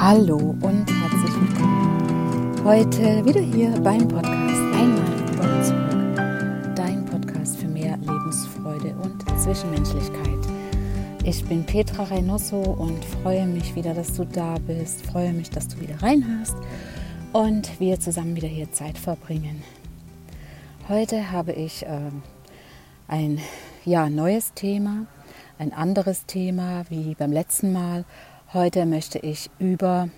Hallo und herzlich willkommen. Heute wieder hier beim Podcast Einmal über zurück. Dein Podcast für mehr Lebensfreude und Zwischenmenschlichkeit. Ich bin Petra Reynoso und freue mich wieder, dass du da bist. Freue mich, dass du wieder reinhörst und wir zusammen wieder hier Zeit verbringen. Heute habe ich äh, ein ja, neues Thema, ein anderes Thema wie beim letzten Mal. Heute möchte ich über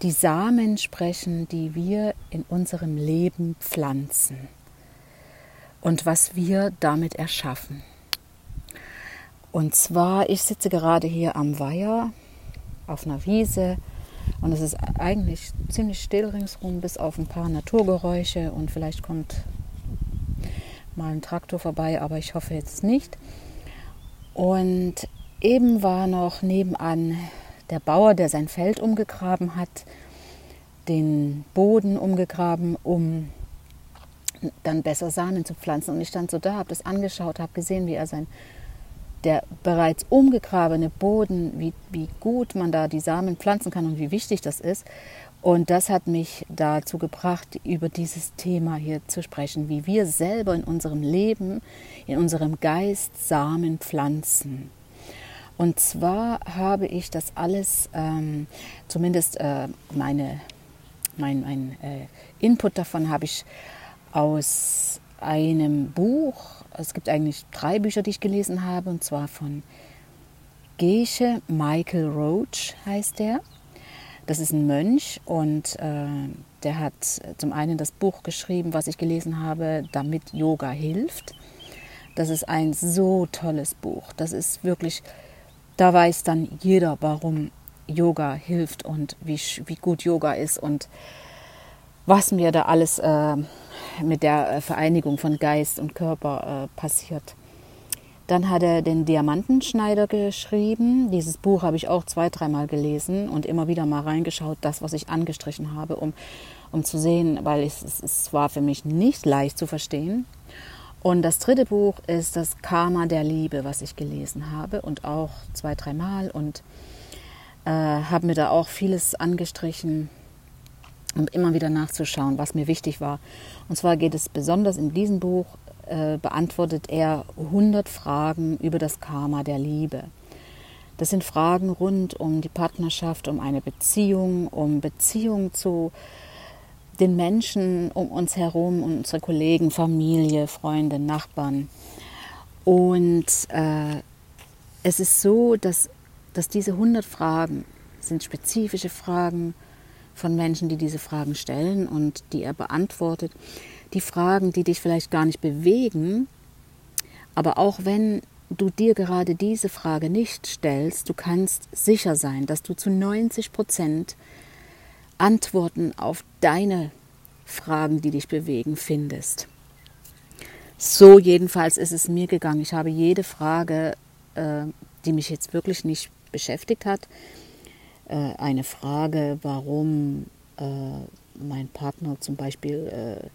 die Samen sprechen, die wir in unserem Leben pflanzen und was wir damit erschaffen. Und zwar, ich sitze gerade hier am Weiher auf einer Wiese und es ist eigentlich ziemlich still ringsherum, bis auf ein paar Naturgeräusche und vielleicht kommt mal ein Traktor vorbei, aber ich hoffe jetzt nicht. Und Eben war noch nebenan der Bauer, der sein Feld umgegraben hat, den Boden umgegraben, um dann besser Samen zu pflanzen. Und ich stand so da, habe das angeschaut, habe gesehen, wie er sein, der bereits umgegrabene Boden, wie, wie gut man da die Samen pflanzen kann und wie wichtig das ist. Und das hat mich dazu gebracht, über dieses Thema hier zu sprechen, wie wir selber in unserem Leben, in unserem Geist Samen pflanzen. Und zwar habe ich das alles, ähm, zumindest äh, meine, mein, mein äh, Input davon habe ich aus einem Buch. Es gibt eigentlich drei Bücher, die ich gelesen habe, und zwar von Gesche Michael Roach heißt der. Das ist ein Mönch und äh, der hat zum einen das Buch geschrieben, was ich gelesen habe, damit Yoga hilft. Das ist ein so tolles Buch. Das ist wirklich da weiß dann jeder, warum Yoga hilft und wie, wie gut Yoga ist und was mir da alles äh, mit der äh, Vereinigung von Geist und Körper äh, passiert. Dann hat er den Diamantenschneider geschrieben. Dieses Buch habe ich auch zwei, dreimal gelesen und immer wieder mal reingeschaut, das, was ich angestrichen habe, um, um zu sehen, weil es, es war für mich nicht leicht zu verstehen. Und das dritte Buch ist das Karma der Liebe, was ich gelesen habe und auch zwei, dreimal und äh, habe mir da auch vieles angestrichen, um immer wieder nachzuschauen, was mir wichtig war. Und zwar geht es besonders in diesem Buch, äh, beantwortet er 100 Fragen über das Karma der Liebe. Das sind Fragen rund um die Partnerschaft, um eine Beziehung, um Beziehung zu den Menschen um uns herum, unsere Kollegen, Familie, Freunde, Nachbarn. Und äh, es ist so, dass, dass diese 100 Fragen sind spezifische Fragen von Menschen, die diese Fragen stellen und die er beantwortet. Die Fragen, die dich vielleicht gar nicht bewegen, aber auch wenn du dir gerade diese Frage nicht stellst, du kannst sicher sein, dass du zu 90 Prozent Antworten auf deine Fragen, die dich bewegen, findest. So jedenfalls ist es mir gegangen. Ich habe jede Frage, äh, die mich jetzt wirklich nicht beschäftigt hat, äh, eine Frage, warum äh, mein Partner zum Beispiel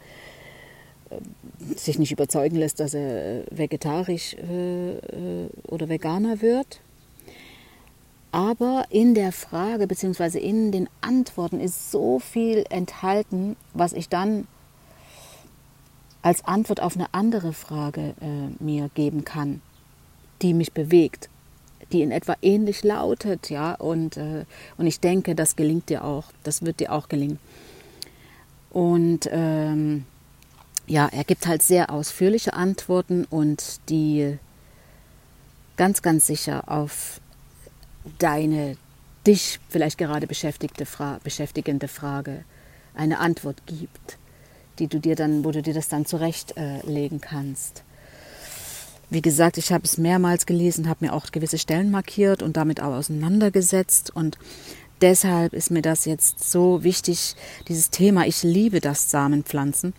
sich nicht überzeugen lässt, dass er vegetarisch oder Veganer wird aber in der Frage bzw. in den Antworten ist so viel enthalten, was ich dann als Antwort auf eine andere Frage äh, mir geben kann, die mich bewegt, die in etwa ähnlich lautet, ja, und, äh, und ich denke, das gelingt dir auch, das wird dir auch gelingen. Und ähm, ja, er gibt halt sehr ausführliche Antworten und die ganz, ganz sicher auf deine dich vielleicht gerade beschäftigte Fra beschäftigende Frage eine Antwort gibt, die du dir dann, wo du dir das dann zurechtlegen äh, kannst. Wie gesagt, ich habe es mehrmals gelesen, habe mir auch gewisse Stellen markiert und damit auch auseinandergesetzt und deshalb ist mir das jetzt so wichtig, dieses Thema, ich liebe das Samenpflanzen,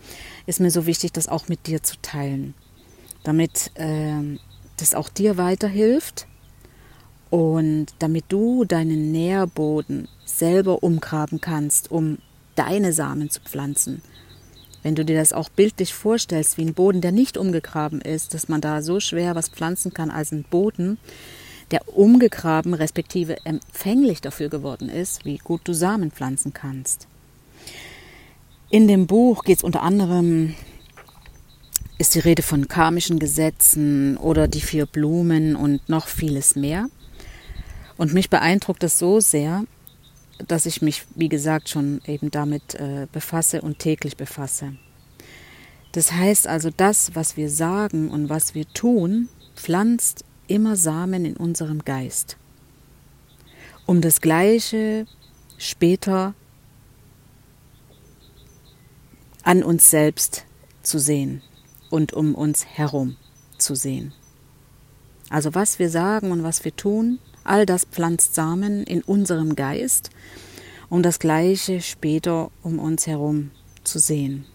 ist mir so wichtig, das auch mit dir zu teilen, damit äh, das auch dir weiterhilft und damit du deinen Nährboden selber umgraben kannst, um deine Samen zu pflanzen. Wenn du dir das auch bildlich vorstellst, wie ein Boden, der nicht umgegraben ist, dass man da so schwer was pflanzen kann als ein Boden, der umgegraben respektive empfänglich dafür geworden ist, wie gut du Samen pflanzen kannst. In dem Buch geht es unter anderem, ist die Rede von karmischen Gesetzen oder die vier Blumen und noch vieles mehr. Und mich beeindruckt es so sehr, dass ich mich, wie gesagt, schon eben damit äh, befasse und täglich befasse. Das heißt also, das, was wir sagen und was wir tun, pflanzt immer Samen in unserem Geist, um das Gleiche später an uns selbst zu sehen und um uns herum zu sehen. Also was wir sagen und was wir tun, all das pflanzt Samen in unserem Geist, um das Gleiche später um uns herum zu sehen.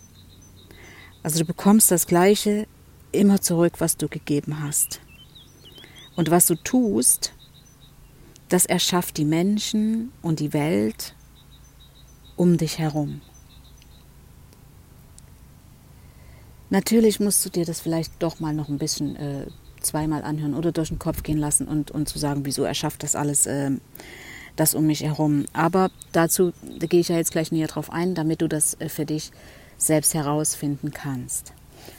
Also du bekommst das Gleiche immer zurück, was du gegeben hast. Und was du tust, das erschafft die Menschen und die Welt um dich herum. Natürlich musst du dir das vielleicht doch mal noch ein bisschen äh, zweimal anhören oder durch den Kopf gehen lassen und, und zu sagen, wieso erschafft das alles äh, das um mich herum. Aber dazu da gehe ich ja jetzt gleich näher drauf ein, damit du das äh, für dich selbst herausfinden kannst.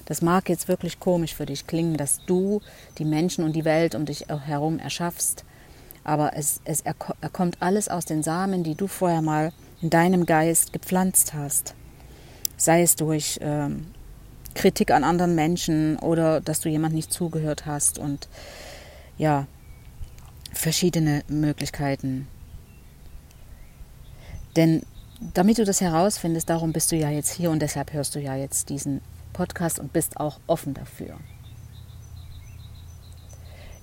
Das mag jetzt wirklich komisch für dich klingen, dass du die Menschen und die Welt um dich herum erschaffst, aber es, es er, er kommt alles aus den Samen, die du vorher mal in deinem Geist gepflanzt hast. Sei es durch ähm, Kritik an anderen Menschen oder dass du jemand nicht zugehört hast und ja, verschiedene Möglichkeiten. Denn damit du das herausfindest, darum bist du ja jetzt hier und deshalb hörst du ja jetzt diesen Podcast und bist auch offen dafür.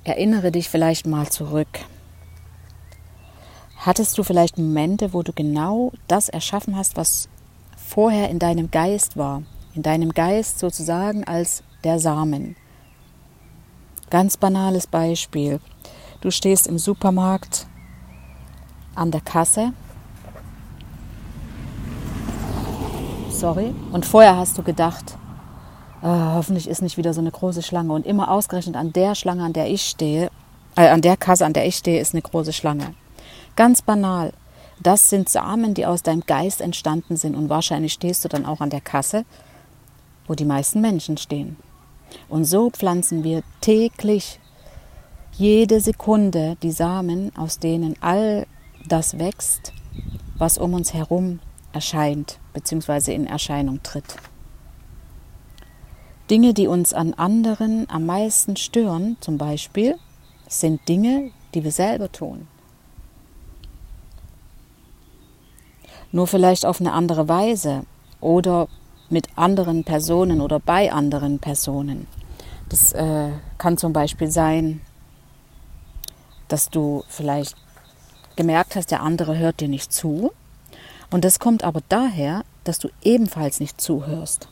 Erinnere dich vielleicht mal zurück. Hattest du vielleicht Momente, wo du genau das erschaffen hast, was vorher in deinem Geist war? In deinem Geist sozusagen als der Samen. Ganz banales Beispiel. Du stehst im Supermarkt an der Kasse sorry. Und vorher hast du gedacht, äh, hoffentlich ist nicht wieder so eine große Schlange. Und immer ausgerechnet an der Schlange, an der ich stehe, äh, an der Kasse, an der ich stehe, ist eine große Schlange. Ganz banal. Das sind Samen, die aus deinem Geist entstanden sind. Und wahrscheinlich stehst du dann auch an der Kasse, wo die meisten Menschen stehen. Und so pflanzen wir täglich jede Sekunde die Samen, aus denen all das wächst, was um uns herum erscheint bzw. in Erscheinung tritt. Dinge, die uns an anderen am meisten stören, zum Beispiel, sind Dinge, die wir selber tun. Nur vielleicht auf eine andere Weise oder mit anderen Personen oder bei anderen Personen. Das äh, kann zum Beispiel sein, dass du vielleicht gemerkt hast, der andere hört dir nicht zu und das kommt aber daher, dass du ebenfalls nicht zuhörst.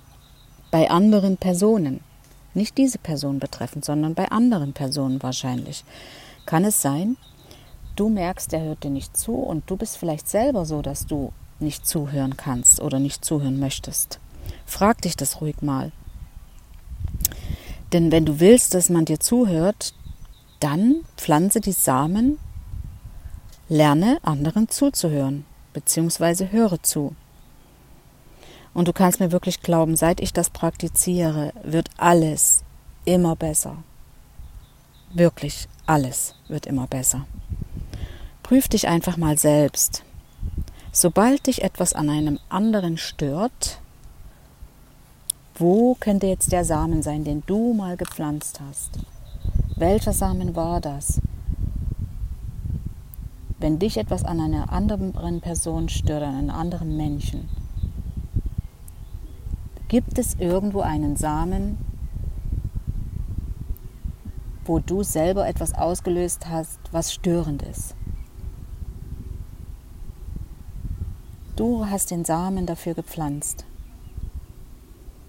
Bei anderen Personen. Nicht diese Person betreffend, sondern bei anderen Personen wahrscheinlich. Kann es sein, du merkst, er hört dir nicht zu und du bist vielleicht selber so, dass du nicht zuhören kannst oder nicht zuhören möchtest. Frag dich das ruhig mal. Denn wenn du willst, dass man dir zuhört, dann pflanze die Samen, lerne anderen zuzuhören beziehungsweise höre zu. Und du kannst mir wirklich glauben, seit ich das praktiziere, wird alles immer besser. Wirklich alles wird immer besser. Prüf dich einfach mal selbst. Sobald dich etwas an einem anderen stört, wo könnte jetzt der Samen sein, den du mal gepflanzt hast? Welcher Samen war das? Wenn dich etwas an einer anderen Person stört, an einem anderen Menschen, gibt es irgendwo einen Samen, wo du selber etwas ausgelöst hast, was störend ist. Du hast den Samen dafür gepflanzt,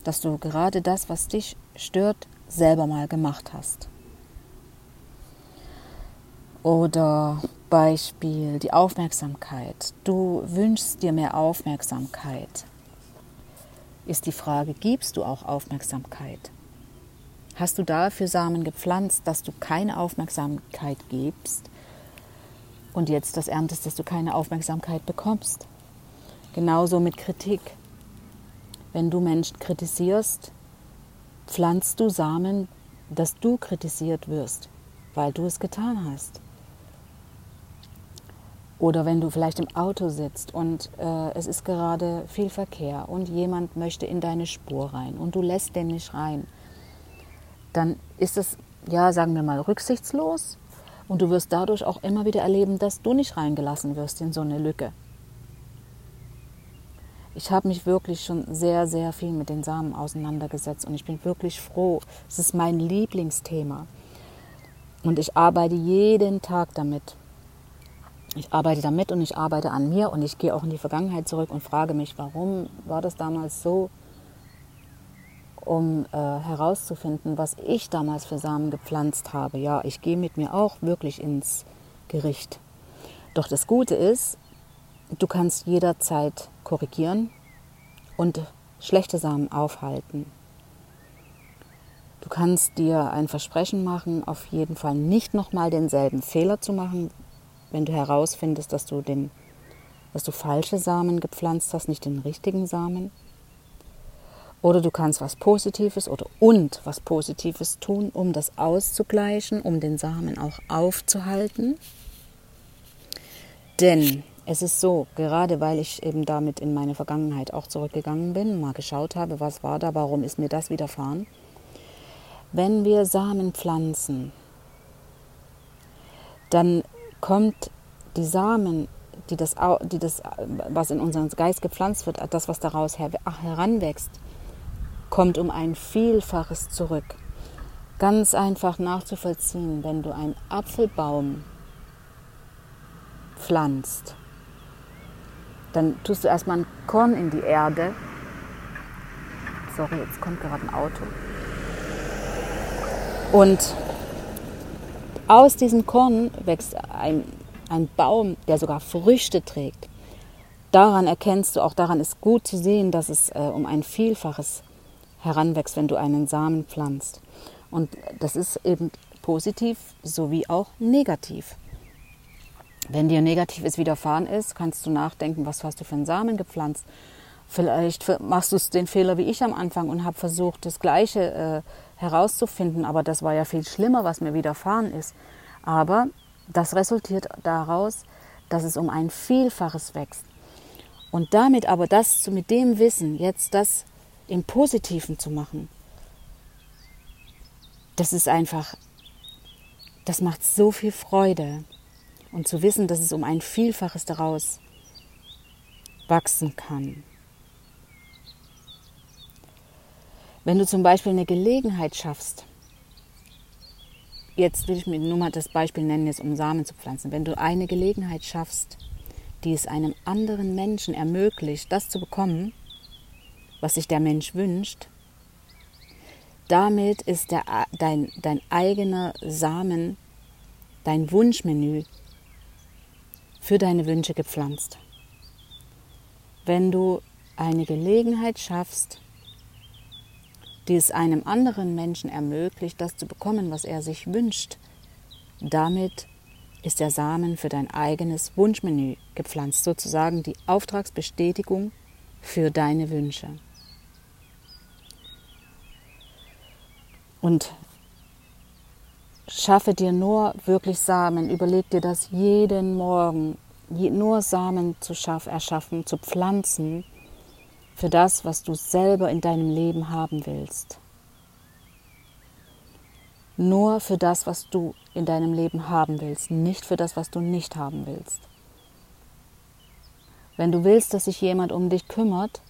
dass du gerade das, was dich stört, selber mal gemacht hast. Oder Beispiel die Aufmerksamkeit. Du wünschst dir mehr Aufmerksamkeit. Ist die Frage, gibst du auch Aufmerksamkeit? Hast du dafür Samen gepflanzt, dass du keine Aufmerksamkeit gibst und jetzt das erntest, dass du keine Aufmerksamkeit bekommst? Genauso mit Kritik. Wenn du Menschen kritisierst, pflanzt du Samen, dass du kritisiert wirst, weil du es getan hast. Oder wenn du vielleicht im Auto sitzt und äh, es ist gerade viel Verkehr und jemand möchte in deine Spur rein und du lässt den nicht rein, dann ist es, ja, sagen wir mal, rücksichtslos und du wirst dadurch auch immer wieder erleben, dass du nicht reingelassen wirst in so eine Lücke. Ich habe mich wirklich schon sehr, sehr viel mit den Samen auseinandergesetzt und ich bin wirklich froh. Es ist mein Lieblingsthema. Und ich arbeite jeden Tag damit. Ich arbeite damit und ich arbeite an mir und ich gehe auch in die Vergangenheit zurück und frage mich, warum war das damals so, um äh, herauszufinden, was ich damals für Samen gepflanzt habe. Ja, ich gehe mit mir auch wirklich ins Gericht. Doch das Gute ist, du kannst jederzeit korrigieren und schlechte Samen aufhalten. Du kannst dir ein Versprechen machen, auf jeden Fall nicht nochmal denselben Fehler zu machen, wenn du herausfindest, dass du, den, dass du falsche Samen gepflanzt hast, nicht den richtigen Samen. Oder du kannst was Positives oder und was Positives tun, um das auszugleichen, um den Samen auch aufzuhalten. Denn es ist so, gerade weil ich eben damit in meine Vergangenheit auch zurückgegangen bin, mal geschaut habe, was war da, warum ist mir das widerfahren. Wenn wir Samen pflanzen, dann kommt die Samen, die das, die das, was in unseren Geist gepflanzt wird, das, was daraus heranwächst, kommt um ein Vielfaches zurück. Ganz einfach nachzuvollziehen, wenn du einen Apfelbaum pflanzt, dann tust du erstmal ein Korn in die Erde. Sorry, jetzt kommt gerade ein Auto. Und aus diesem Korn wächst ein, ein Baum, der sogar Früchte trägt. Daran erkennst du, auch daran ist gut zu sehen, dass es äh, um ein Vielfaches heranwächst, wenn du einen Samen pflanzt. Und das ist eben positiv sowie auch negativ. Wenn dir Negatives widerfahren ist, kannst du nachdenken, was hast du für einen Samen gepflanzt. Vielleicht machst du den Fehler wie ich am Anfang und habe versucht, das Gleiche äh, herauszufinden, aber das war ja viel schlimmer, was mir widerfahren ist. Aber das resultiert daraus, dass es um ein Vielfaches wächst. Und damit aber das mit dem Wissen, jetzt das im Positiven zu machen, das ist einfach, das macht so viel Freude und zu wissen, dass es um ein Vielfaches daraus wachsen kann. Wenn du zum Beispiel eine Gelegenheit schaffst, jetzt will ich mir nur mal das Beispiel nennen, jetzt um Samen zu pflanzen, wenn du eine Gelegenheit schaffst, die es einem anderen Menschen ermöglicht, das zu bekommen, was sich der Mensch wünscht, damit ist der, dein, dein eigener Samen, dein Wunschmenü für deine Wünsche gepflanzt. Wenn du eine Gelegenheit schaffst, die es einem anderen Menschen ermöglicht, das zu bekommen, was er sich wünscht, damit ist der Samen für dein eigenes Wunschmenü gepflanzt, sozusagen die Auftragsbestätigung für deine Wünsche. Und schaffe dir nur wirklich Samen, überleg dir das jeden Morgen, nur Samen zu schaffen, erschaffen, zu pflanzen für das, was du selber in deinem Leben haben willst. Nur für das, was du in deinem Leben haben willst, nicht für das, was du nicht haben willst. Wenn du willst, dass sich jemand um dich kümmert,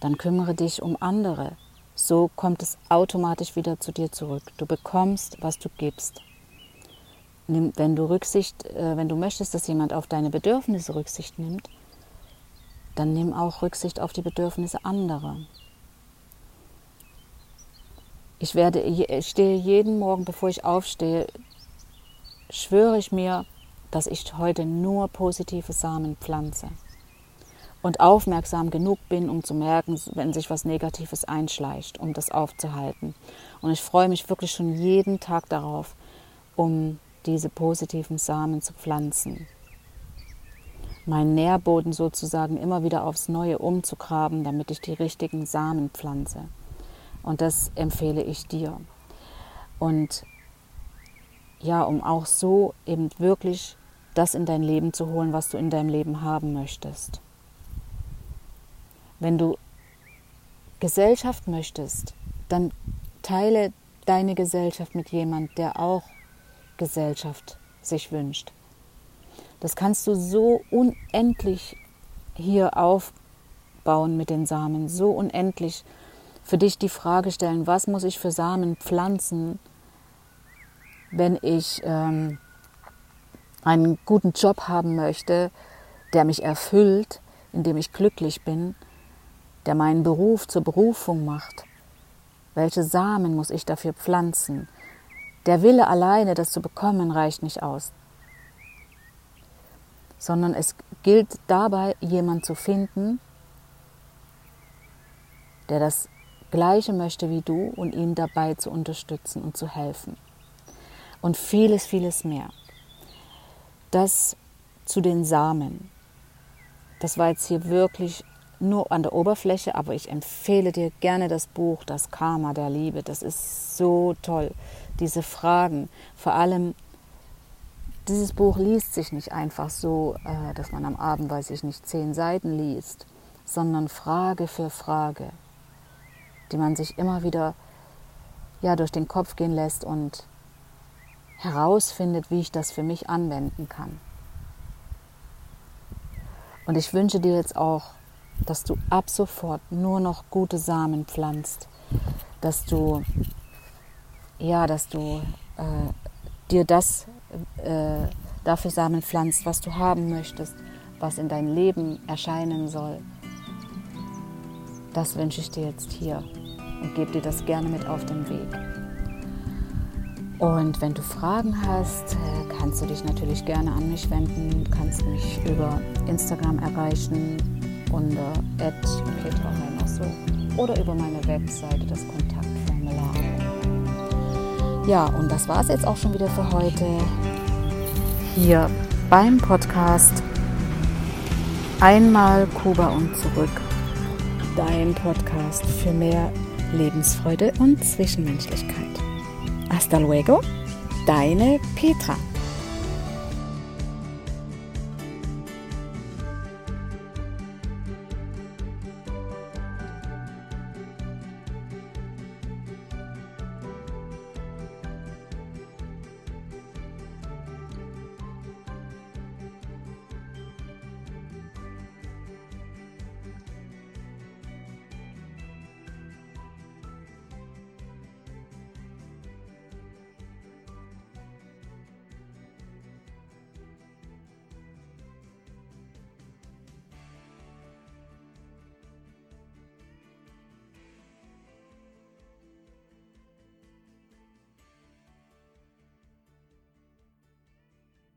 dann kümmere dich um andere, so kommt es automatisch wieder zu dir zurück. Du bekommst, was du gibst. Wenn du Rücksicht, äh, wenn du möchtest, dass jemand auf deine Bedürfnisse Rücksicht nimmt, dann nimm auch Rücksicht auf die Bedürfnisse anderer. Ich werde, ich stehe jeden Morgen, bevor ich aufstehe, schwöre ich mir, dass ich heute nur positive Samen pflanze. Und aufmerksam genug bin, um zu merken, wenn sich was Negatives einschleicht, um das aufzuhalten. Und ich freue mich wirklich schon jeden Tag darauf, um diese positiven Samen zu pflanzen. Meinen Nährboden sozusagen immer wieder aufs Neue umzugraben, damit ich die richtigen Samen pflanze. Und das empfehle ich dir. Und ja, um auch so eben wirklich das in dein Leben zu holen, was du in deinem Leben haben möchtest. Wenn du Gesellschaft möchtest, dann teile deine Gesellschaft mit jemand, der auch Gesellschaft sich wünscht. Das kannst du so unendlich hier aufbauen mit den Samen, so unendlich für dich die Frage stellen, was muss ich für Samen pflanzen, wenn ich ähm, einen guten Job haben möchte, der mich erfüllt, in dem ich glücklich bin, der meinen Beruf zur Berufung macht. Welche Samen muss ich dafür pflanzen? Der Wille alleine, das zu bekommen, reicht nicht aus, sondern es gilt dabei, jemand zu finden, der das Gleiche möchte wie du und ihn dabei zu unterstützen und zu helfen und vieles, vieles mehr. Das zu den Samen. Das war jetzt hier wirklich nur an der Oberfläche, aber ich empfehle dir gerne das Buch Das Karma der Liebe. Das ist so toll. Diese Fragen, vor allem dieses Buch liest sich nicht einfach so, äh, dass man am Abend, weiß ich nicht, zehn Seiten liest, sondern Frage für Frage, die man sich immer wieder ja, durch den Kopf gehen lässt und herausfindet, wie ich das für mich anwenden kann. Und ich wünsche dir jetzt auch, dass du ab sofort nur noch gute Samen pflanzt, dass du ja, dass du äh, dir das äh, dafür Samen pflanzt, was du haben möchtest, was in dein Leben erscheinen soll. Das wünsche ich dir jetzt hier und gebe dir das gerne mit auf den Weg. Und wenn du Fragen hast, äh, kannst du dich natürlich gerne an mich wenden. Kannst mich über Instagram erreichen unter Petra so oder über meine Webseite das Kontaktformular. Ja, und das war es jetzt auch schon wieder für heute hier beim Podcast Einmal Kuba und zurück. Dein Podcast für mehr Lebensfreude und Zwischenmenschlichkeit. Hasta luego, deine Petra.